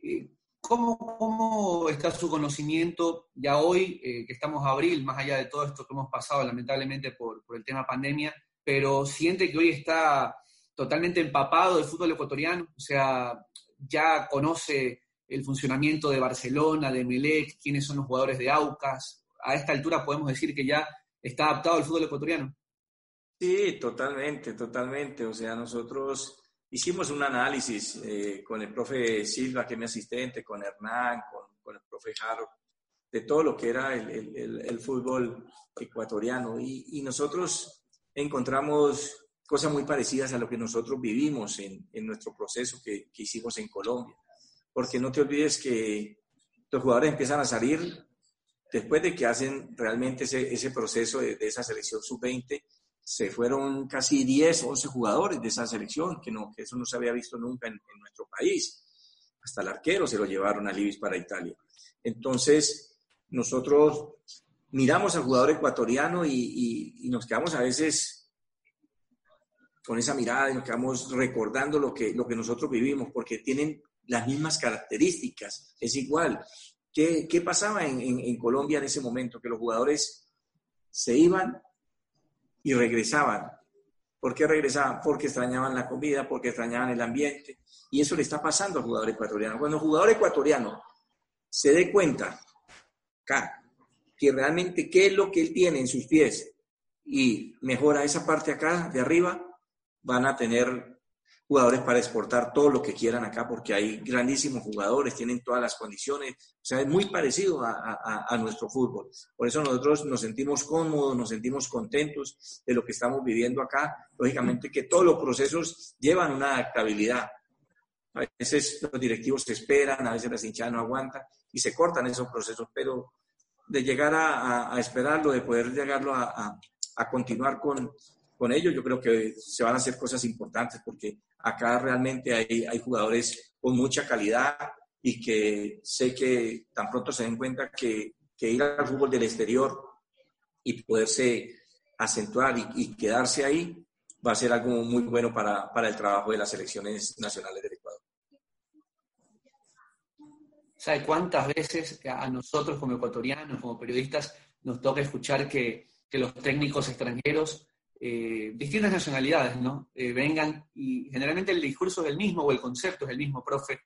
Eh, ¿Cómo, ¿Cómo, está su conocimiento ya hoy, eh, que estamos a abril, más allá de todo esto que hemos pasado lamentablemente por, por, el tema pandemia, pero siente que hoy está totalmente empapado del fútbol ecuatoriano? O sea, ya conoce el funcionamiento de Barcelona, de Melec, quiénes son los jugadores de Aucas. A esta altura podemos decir que ya está adaptado al fútbol ecuatoriano. Sí, totalmente, totalmente. O sea, nosotros hicimos un análisis eh, con el profe Silva, que es mi asistente, con Hernán, con, el profe Jaro, de todo lo que era el, fútbol ecuatoriano. Y, nosotros encontramos cosas muy parecidas a lo que nosotros vivimos en, nuestro proceso que, hicimos en Colombia. Porque no te olvides que los jugadores empiezan a salir después de que hacen realmente ese, proceso de, de esa selección sub-20 se fueron casi 10, 11 jugadores de esa selección, que, no, que eso no se había visto nunca en, nuestro país. Hasta el arquero se lo llevaron a Libis para Italia. Entonces, nosotros miramos al jugador ecuatoriano y, nos quedamos a veces con esa mirada y nos quedamos recordando lo que, lo que nosotros vivimos, porque tienen las mismas características, es igual. ¿Qué, qué pasaba en, en, Colombia en ese momento? Que los jugadores se iban y regresaban. ¿Por qué regresaban? Porque extrañaban la comida, porque extrañaban el ambiente. Y eso le está pasando al jugador ecuatoriano. Cuando el jugador ecuatoriano se dé cuenta acá, que realmente qué es lo que él tiene en sus pies y mejora esa parte acá de arriba, van a tener jugadores para exportar todo lo que quieran acá, porque hay grandísimos jugadores, tienen todas las condiciones, o sea, es muy parecido a, nuestro fútbol. Por eso nosotros nos sentimos cómodos, nos sentimos contentos de lo que estamos viviendo acá. Lógicamente que todos los procesos llevan una adaptabilidad. A veces los directivos se esperan, a veces la hinchada no aguanta y se cortan esos procesos, pero de llegar a, esperarlo, de poder llegarlo a, continuar con, con ello, yo creo que se van a hacer cosas importantes porque acá realmente hay, hay jugadores con mucha calidad y que sé que tan pronto se den cuenta que, que ir al fútbol del exterior y poderse acentuar y, quedarse ahí va a ser algo muy bueno para, para el trabajo de las selecciones nacionales del Ecuador. ¿Sabe cuántas veces a nosotros como ecuatorianos, como periodistas, nos toca escuchar que, que los técnicos extranjeros eh, distintas nacionalidades, ¿no? Eh, vengan y generalmente el discurso es el mismo o el concepto es el mismo, profe.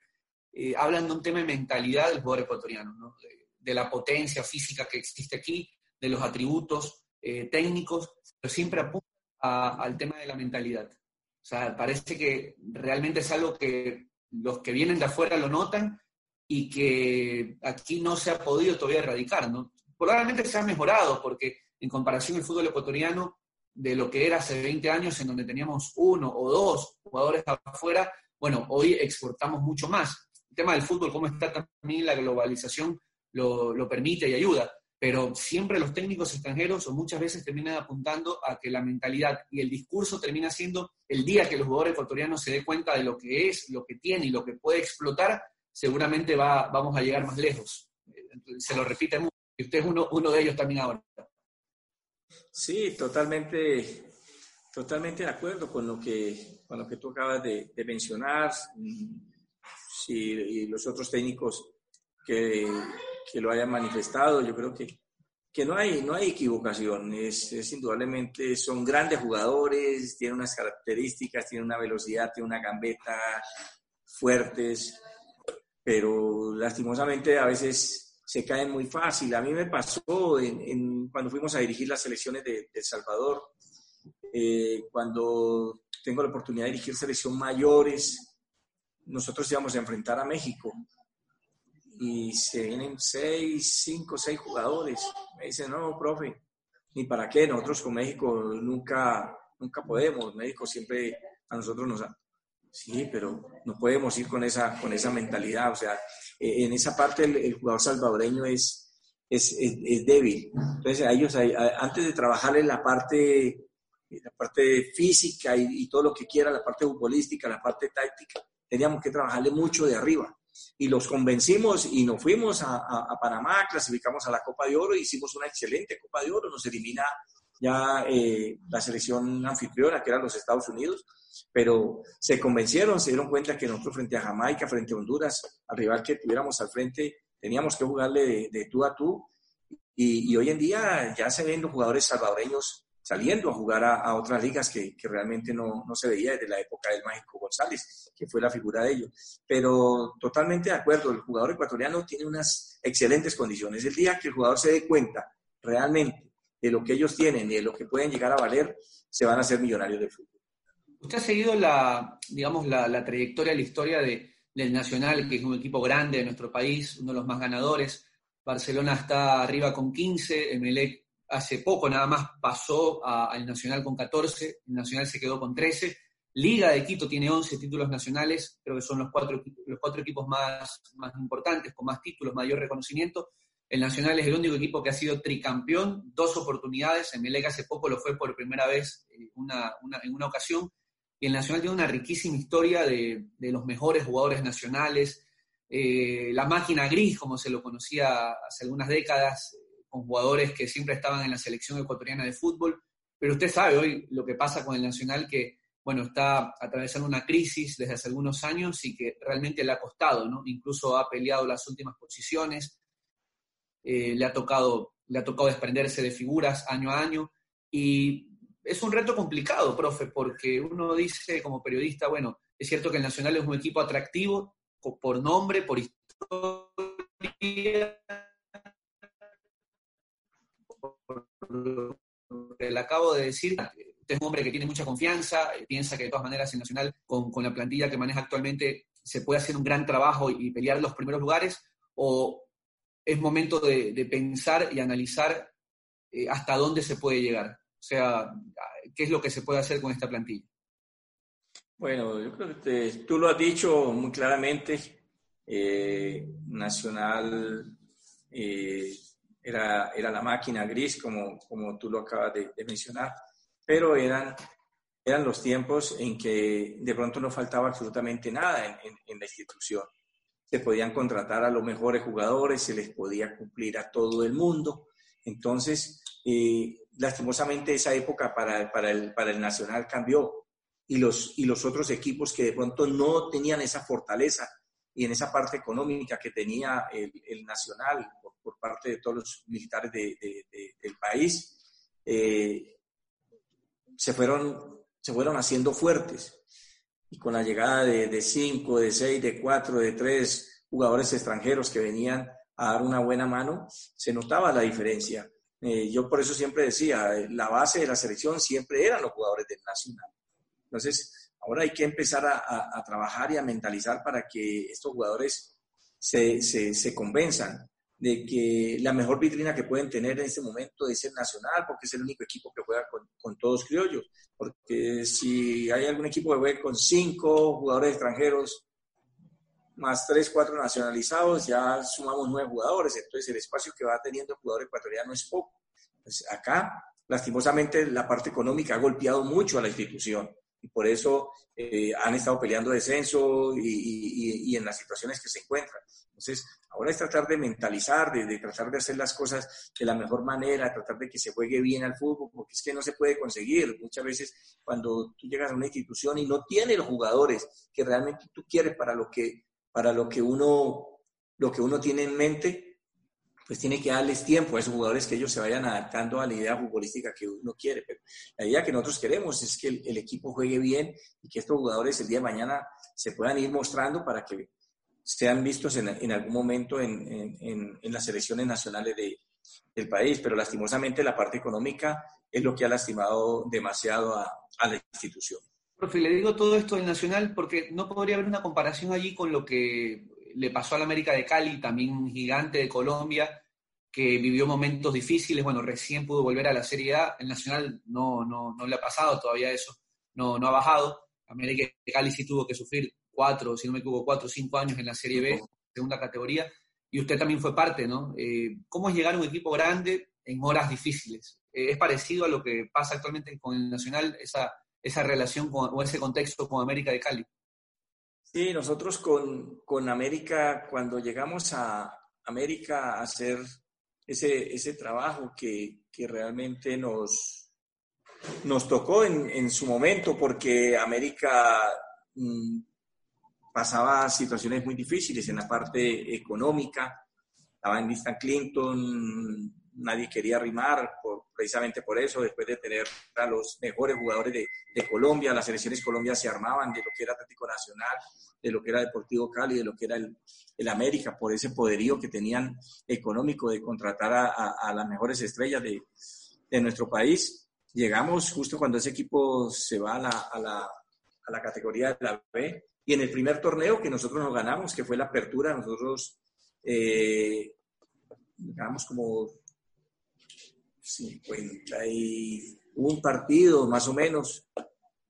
Eh, hablan de un tema de mentalidad del jugador ecuatoriano, ¿no? de, la potencia física que existe aquí, de los atributos técnicos, pero siempre apuntan al tema de la mentalidad. O sea, parece que realmente es algo que los que vienen de afuera lo notan y que aquí no se ha podido todavía erradicar, ¿no? Probablemente se ha mejorado porque en comparación el fútbol ecuatoriano de lo que era hace 20 años en donde teníamos uno o dos jugadores afuera, bueno, hoy exportamos mucho más. El tema del fútbol, cómo está también la globalización, lo, permite y ayuda, pero siempre los técnicos extranjeros o muchas veces terminan apuntando a que la mentalidad y el discurso termina siendo el día que los jugadores ecuatorianos se dé cuenta de lo que es, lo que tiene y lo que puede explotar, seguramente va, vamos a llegar más lejos. Se lo repite mucho, y usted es uno, uno de ellos también ahora. Sí, totalmente, totalmente de acuerdo con lo que, con lo que tú acabas de, mencionar. Sí, y los otros técnicos que, que, lo hayan manifestado, yo creo que, que no, hay, no hay equivocación. Es, es, indudablemente, son grandes jugadores, tienen unas características, tienen una velocidad, tienen una gambeta fuertes, pero lastimosamente a veces se caen muy fácil. A mí me pasó en, cuando fuimos a dirigir las selecciones de, El Salvador, eh, cuando tengo la oportunidad de dirigir selección mayores, nosotros íbamos a enfrentar a México y se vienen seis, cinco, seis jugadores. Me dicen, no, profe, ni para qué, nosotros con México nunca, nunca podemos. México siempre a nosotros nos... Sí, pero no podemos ir con esa, con esa mentalidad. O sea, eh, en esa parte el, jugador salvadoreño es, es, es, débil. Entonces, a ellos, antes de trabajar en la parte, la parte física y, todo lo que quiera, la parte futbolística, la parte táctica, teníamos que trabajarle mucho de arriba. Y los convencimos y nos fuimos a, a, Panamá, clasificamos a la Copa de Oro, hicimos una excelente Copa de Oro, nos elimina ya eh, la selección anfitriona, que eran los Estados Unidos, pero se convencieron, se dieron cuenta que nosotros frente a Jamaica, frente a Honduras, al rival que tuviéramos al frente, teníamos que jugarle de, tú a tú. Y, hoy en día ya se ven los jugadores salvadoreños saliendo a jugar a, otras ligas que, que realmente no, no, se veía desde la época del Mágico González, que fue la figura de ellos. Pero totalmente de acuerdo, el jugador ecuatoriano tiene unas excelentes condiciones. El día que el jugador se dé cuenta realmente de lo que ellos tienen y de lo que pueden llegar a valer, se van a hacer millonarios del fútbol. Usted ha seguido la, digamos, la, trayectoria, la historia de, del Nacional, que es un equipo grande de nuestro país, uno de los más ganadores. Barcelona está arriba con 15, Emelec hace poco nada más pasó al Nacional con 14, el Nacional se quedó con 13. Liga de Quito tiene 11 títulos nacionales, creo que son los cuatro, los cuatro equipos más, más importantes, con más títulos, mayor reconocimiento. El Nacional es el único equipo que ha sido tricampeón, dos oportunidades. Emelec hace poco lo fue por primera vez eh, en una ocasión y el Nacional tiene una riquísima historia de, los mejores jugadores nacionales, eh, la máquina gris, como se lo conocía hace algunas décadas, con jugadores que siempre estaban en la selección ecuatoriana de fútbol, pero usted sabe hoy lo que pasa con el Nacional, que, bueno, está atravesando una crisis desde hace algunos años y que realmente le ha costado, ¿no? Incluso ha peleado las últimas posiciones, eh, le, ha tocado, le ha tocado desprenderse de figuras año a año. Y es un reto complicado, profe, porque uno dice como periodista, bueno, es cierto que el Nacional es un equipo atractivo por nombre, por historia, le acabo de decir, es un hombre que tiene mucha confianza, piensa que de todas maneras el Nacional, con, la plantilla que maneja actualmente, se puede hacer un gran trabajo y, pelear los primeros lugares, o es momento de, pensar y analizar eh, hasta dónde se puede llegar. O sea, ¿qué es lo que se puede hacer con esta plantilla? Bueno, yo creo que tú lo has dicho muy claramente. Eh, Nacional era, era la máquina gris, como, como tú lo acabas de, mencionar, pero eran, eran los tiempos en que de pronto no faltaba absolutamente nada en, en, la institución. Se podían contratar a los mejores jugadores, se les podía cumplir a todo el mundo. Entonces, eh, lastimosamente esa época para, para, el, para el Nacional cambió y los, y los otros equipos que de pronto no tenían esa fortaleza y en esa parte económica que tenía el, el Nacional por parte de todos los militares del país, eh, se, fueron, se fueron haciendo fuertes. Y con la llegada de, cinco, de seis, de cuatro, de tres jugadores extranjeros que venían a dar una buena mano, se notaba la diferencia. Eh, yo por eso siempre decía, la base de la selección siempre eran los jugadores del Nacional. Entonces, ahora hay que empezar a, trabajar y a mentalizar para que estos jugadores se, se, se convenzan de que la mejor vitrina que pueden tener en este momento es el Nacional, porque es el único equipo que juega con, todos criollos. Porque si hay algún equipo que juega con cinco jugadores extranjeros, más tres, cuatro nacionalizados, ya sumamos nueve jugadores. Entonces el espacio que va teniendo el jugador ecuatoriano es poco. Pues acá, lastimosamente, la parte económica ha golpeado mucho a la institución y por eso eh, han estado peleando descenso y, y, y, en las situaciones que se encuentran. Entonces, ahora es tratar de mentalizar, de, de, tratar de hacer las cosas de la mejor manera, tratar de que se juegue bien al fútbol, porque es que no se puede conseguir. Muchas veces cuando tú llegas a una institución y no tiene los jugadores que realmente tú quieres para lo que, para lo que, uno, lo que uno tiene en mente, pues tiene que darles tiempo a esos jugadores que ellos se vayan adaptando a la idea futbolística que uno quiere. Pero la idea que nosotros queremos es que el, equipo juegue bien y que estos jugadores el día de mañana se puedan ir mostrando para que sean vistos en, algún momento en, las selecciones nacionales del país. Pero lastimosamente la parte económica es lo que ha lastimado demasiado a, a la institución. Profe, le digo todo esto del Nacional porque no podría haber una comparación allí con lo que le pasó al América de Cali, también un gigante de Colombia, que vivió momentos difíciles, bueno, recién pudo volver a la Serie A, el Nacional no, no, no le ha pasado todavía eso, no, no ha bajado, América de Cali sí tuvo que sufrir cuatro, si no me equivoco, cuatro o cinco años en la Serie B, segunda categoría, y usted también fue parte, ¿no? Eh, ¿Cómo es llegar a un equipo grande en horas difíciles? Eh, ¿Es parecido a lo que pasa actualmente con el Nacional, esa, esa relación o ese contexto con América de Cali? Sí, nosotros con, con América, cuando llegamos a América a hacer ese, ese trabajo que, que realmente nos, nos tocó en, en, su momento, porque América mm, pasaba situaciones muy difíciles en la parte económica. Estaba en Clinton, nadie quería arrimar por, precisamente por eso, después de tener a los mejores jugadores de, de, Colombia, las selecciones Colombia se armaban de lo que era Atlético Nacional, de lo que era Deportivo Cali, de lo que era el, el América, por ese poderío que tenían económico de contratar a, a, las mejores estrellas de, de, nuestro país. Llegamos justo cuando ese equipo se va a la, a la, a la categoría de la B y en el primer torneo que nosotros nos ganamos, que fue la apertura, nosotros eh, ganamos como 51 partidos más o menos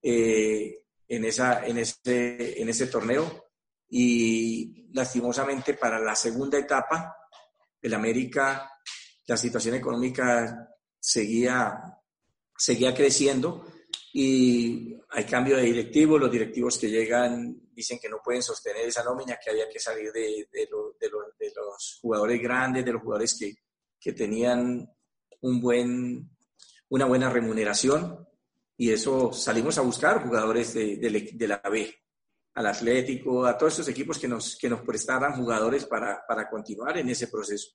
eh, en, esa, en, ese, en ese torneo. Y lastimosamente para la segunda etapa el América la situación económica seguía, seguía creciendo y hay cambio de directivos, los directivos que llegan dicen que no pueden sostener esa nómina, que había que salir de, de, de, de los jugadores grandes, de los jugadores que, que tenían un buen, una buena remuneración y eso salimos a buscar jugadores de, de, la B, al Atlético, a todos esos equipos que nos, que nos prestaran jugadores para, para continuar en ese proceso.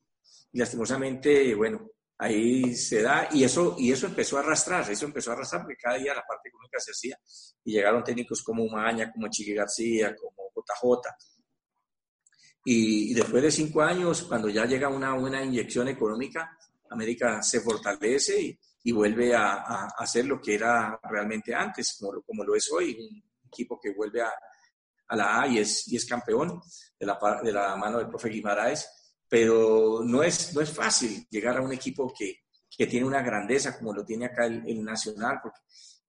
Y lastimosamente, bueno, ahí se da y eso, y eso empezó a arrastrar, eso empezó a arrastrar porque cada día la parte económica se hacía y llegaron técnicos como Maña, como Chiqui García, como JJ. Y, y, después de cinco años, cuando ya llega una buena inyección económica, América se fortalece y, y vuelve a, a, hacer lo que era realmente antes, como, como lo es hoy, un equipo que vuelve a, a la A y es, y es campeón de la, de la mano del profe Guimaraes. Pero no es, no es fácil llegar a un equipo que, que tiene una grandeza como lo tiene acá el, Nacional, porque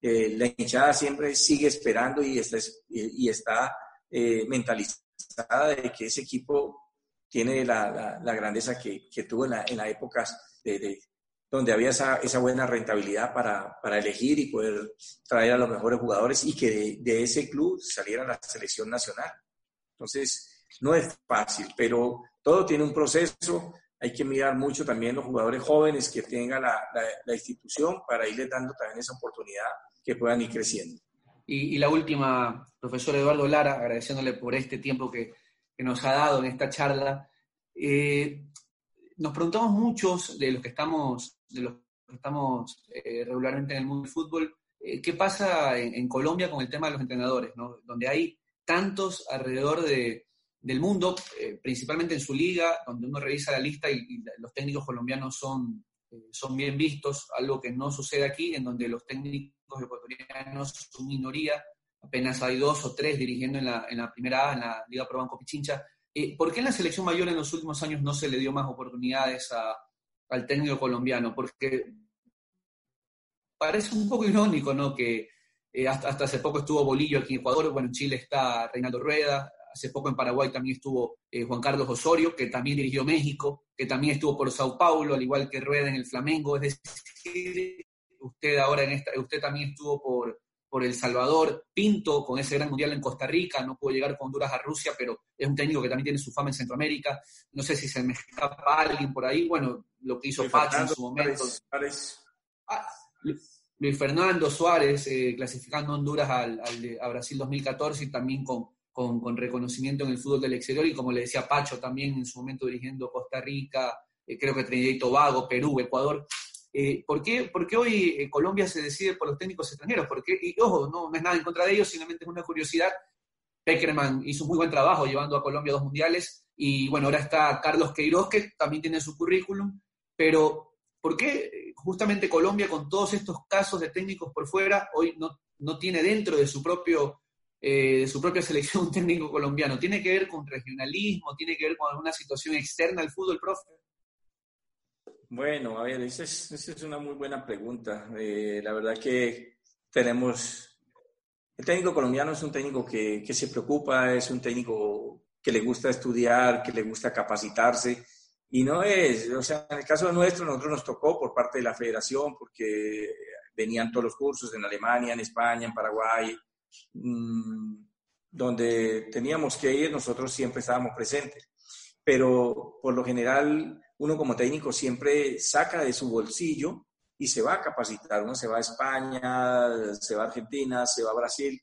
eh, la hinchada siempre sigue esperando y está, y, está eh, mentalizada de que ese equipo tiene la, la, grandeza que, que, tuvo en, la, en las épocas de, donde había esa, esa buena rentabilidad para, para, elegir y poder traer a los mejores jugadores y que de, de ese club saliera la selección nacional. Entonces, no es fácil, pero todo tiene un proceso. Hay que mirar mucho también los jugadores jóvenes que tenga la, la, institución para irles dando también esa oportunidad que puedan ir creciendo. Y, la última, profesor Eduardo Lara, agradeciéndole por este tiempo que, que nos ha dado en esta charla. Eh, nos preguntamos muchos de los que estamos, de los que estamos eh, regularmente en el mundo del fútbol, eh, ¿qué pasa en, Colombia con el tema de los entrenadores? ¿no? Donde hay tantos alrededor de, del mundo, eh, principalmente en su liga, donde uno revisa la lista y, los técnicos colombianos son, son bien vistos, algo que no sucede aquí, en donde los técnicos ecuatorianos son minoría, apenas hay dos o tres dirigiendo en la, en la primera A, en la Liga Pro Banco Pichincha. Eh, ¿Por qué en la selección mayor en los últimos años no se le dio más oportunidades al técnico colombiano? Porque parece un poco irónico, ¿no? Que hasta, hasta, hace poco estuvo Bolillo aquí en Ecuador, bueno, en Chile está Reinaldo Rueda, Hace poco en Paraguay también estuvo eh, Juan Carlos Osorio, que también dirigió México, que también estuvo por Sao Paulo, al igual que Rueda en el Flamengo. Es decir, usted ahora en esta, usted también estuvo por, por El Salvador, Pinto con ese gran mundial en Costa Rica, no pudo llegar con Honduras a Rusia, pero es un técnico que también tiene su fama en Centroamérica. No sé si se me escapa alguien por ahí, bueno, lo que hizo Pacho en su momento. Ah, Luis Fernando Suárez eh, clasificando Honduras al, a Brasil 2014 y también con, con, reconocimiento en el fútbol del exterior y como le decía Pacho también en su momento dirigiendo Costa Rica, eh, creo que Trinidad y Tobago, Perú, Ecuador. Eh, ¿por, qué, hoy eh, Colombia se decide por los técnicos extranjeros? Porque, y ojo, no, es nada en contra de ellos, simplemente es una curiosidad. Peckerman hizo un muy buen trabajo llevando a Colombia dos mundiales y bueno, ahora está Carlos Queiroz que también tiene su currículum, pero ¿por qué justamente Colombia con todos estos casos de técnicos por fuera hoy no, no tiene dentro de su propio eh, de su propia selección técnico colombiano. ¿Tiene que ver con regionalismo? ¿Tiene que ver con alguna situación externa al fútbol, profe? Bueno, a ver, esa es, una muy buena pregunta. Eh, la verdad que tenemos... El técnico colombiano es un técnico que, que se preocupa, es un técnico que le gusta estudiar, que le gusta capacitarse. Y no es, o sea, en el caso nuestro, nosotros nos tocó por parte de la federación, porque venían todos los cursos en Alemania, en España, en Paraguay, Mm, donde teníamos que ir, nosotros siempre estábamos presentes. Pero por lo general, uno como técnico siempre saca de su bolsillo y se va a capacitar. Uno se va a España, se va a Argentina, se va a Brasil,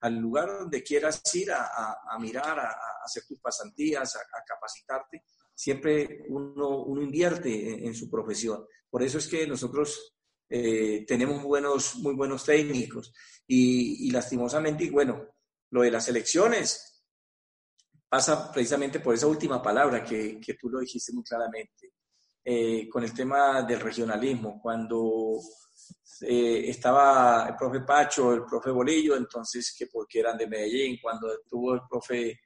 al lugar donde quieras ir a, mirar, a, hacer tus pasantías, a, capacitarte. Siempre uno, invierte en, su profesión. Por eso es que nosotros eh, tenemos buenos, muy buenos técnicos. Y, lastimosamente, y bueno, lo de las elecciones pasa precisamente por esa última palabra que, que tú lo dijiste muy claramente, eh, con el tema del regionalismo. Cuando eh, estaba el profe Pacho, el profe Bolillo, entonces que porque eran de Medellín, cuando estuvo el profe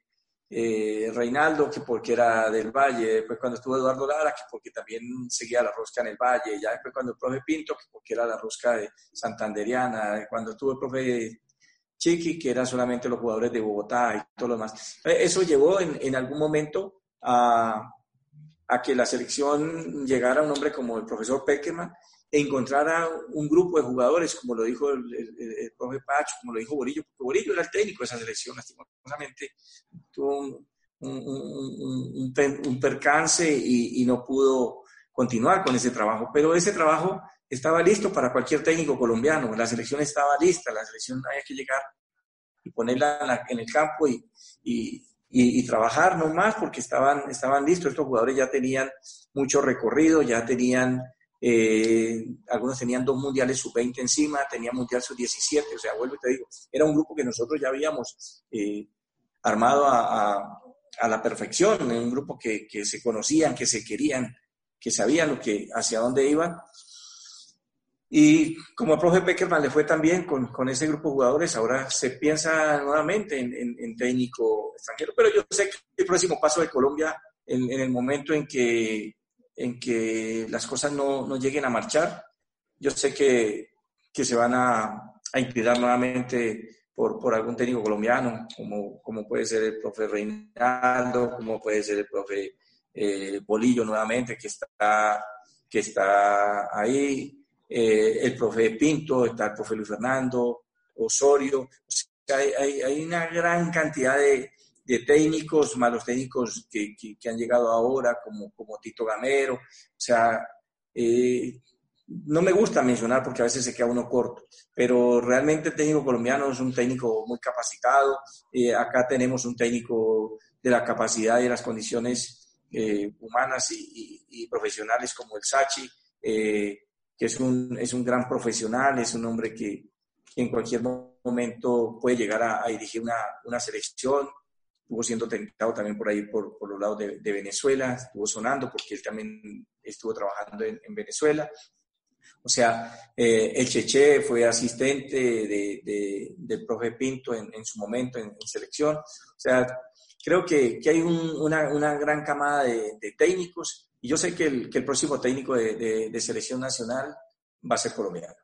eh, Reinaldo, que porque era del Valle, después cuando estuvo Eduardo Lara, que porque también seguía la rosca en el Valle, ya después cuando el profe Pinto, que porque era la rosca de Santanderiana, cuando estuvo el profe Chiqui, que eran solamente los jugadores de Bogotá y todo lo demás. Eh, eso llevó en, en algún momento a, a, que la selección llegara a un hombre como el profesor Peckerman, encontrara un grupo de jugadores, como lo dijo el, el, profe Pacho, como lo dijo Borillo, porque Borillo era el técnico de esa selección, lastimosamente tuvo un, un, un, un percance y, y, no pudo continuar con ese trabajo. Pero ese trabajo estaba listo para cualquier técnico colombiano. La selección estaba lista, la selección había que llegar y ponerla en, el campo y, y, y, trabajar no más porque estaban, estaban listos. Estos jugadores ya tenían mucho recorrido, ya tenían, eh, algunos tenían dos mundiales sub-20 encima, tenían mundial sub-17, o sea, vuelvo y te digo, era un grupo que nosotros ya habíamos eh, armado a, a, la perfección, un grupo que, que se conocían, que se querían, que sabían lo que, hacia dónde iban y como al profe Peckerman le fue también con, con ese grupo de jugadores, ahora se piensa nuevamente en, en, técnico extranjero. Pero yo sé que el próximo paso de Colombia, en, en el momento en que, en que las cosas no, no lleguen a marchar, yo sé que, que se van a, a inclinar nuevamente por, por, algún técnico colombiano, como, como puede ser el profe Reinaldo, como puede ser el profe eh, Bolillo nuevamente, que está, que está ahí eh, el profe Pinto, está el profe Luis Fernando, Osorio. hay, una gran cantidad de, técnicos, malos técnicos que, han llegado ahora, como, como Tito Gamero. O sea, eh, no me gusta mencionar porque a veces se queda uno corto, pero realmente el técnico colombiano es un técnico muy capacitado. Eh, acá tenemos un técnico de la capacidad y de las condiciones humanas y, profesionales como el Sachi que es un, es un gran profesional, es un hombre que, en cualquier momento puede llegar a, dirigir una, una, selección. Estuvo siendo tentado también por ahí, por, por los lados de, Venezuela, estuvo sonando porque él también estuvo trabajando en, Venezuela. O sea, eh, el Cheche fue asistente de, de, del profe Pinto en, en su momento en, selección. O sea, creo que, que hay una, una, gran camada de, técnicos y yo sé que el, que el próximo técnico de, de, selección nacional va a ser colombiano.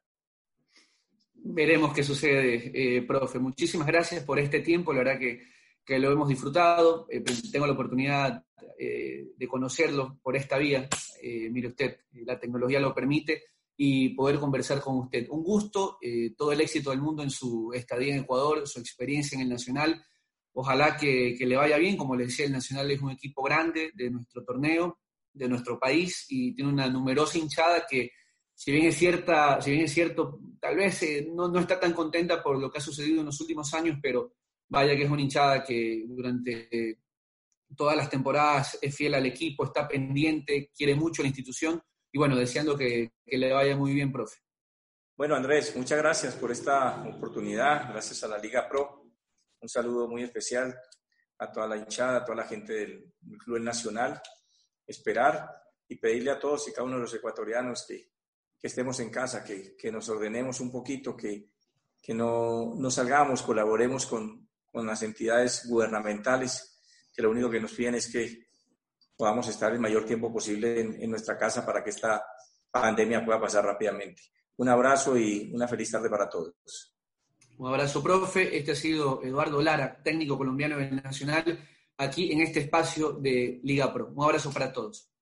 Veremos qué sucede, eh, profe. Muchísimas gracias por este tiempo. La verdad que, que lo hemos disfrutado. Eh, tengo la oportunidad eh, de conocerlo por esta vía. mire usted, la tecnología lo permite y poder conversar con usted. Un gusto, todo el éxito del mundo en su estadía en Ecuador, su experiencia en el Nacional. Ojalá que, le vaya bien. Como le decía, el Nacional es un equipo grande de nuestro torneo de nuestro país y tiene una numerosa hinchada que, si bien es, cierta, si bien es cierto, tal vez eh, no, no, está tan contenta por lo que ha sucedido en los últimos años, pero vaya que es una hinchada que durante todas las temporadas es fiel al equipo, está pendiente, quiere mucho la institución y bueno, deseando que le vaya muy bien, profe. Bueno, Andrés, muchas gracias por esta oportunidad, gracias a la Liga Pro. Un saludo muy especial a toda la hinchada, a toda la gente del Club Nacional esperar y pedirle a todos y cada uno de los ecuatorianos que, que estemos en casa, que, que, nos ordenemos un poquito, que, que no, no, salgamos, colaboremos con, con, las entidades gubernamentales, que lo único que nos piden es que podamos estar el mayor tiempo posible en, en nuestra casa para que esta pandemia pueda pasar rápidamente. Un abrazo y una feliz tarde para todos. Un abrazo, profe. Este ha sido Eduardo Lara, técnico colombiano del Nacional aquí en este espacio de Liga Pro. Un abrazo para todos.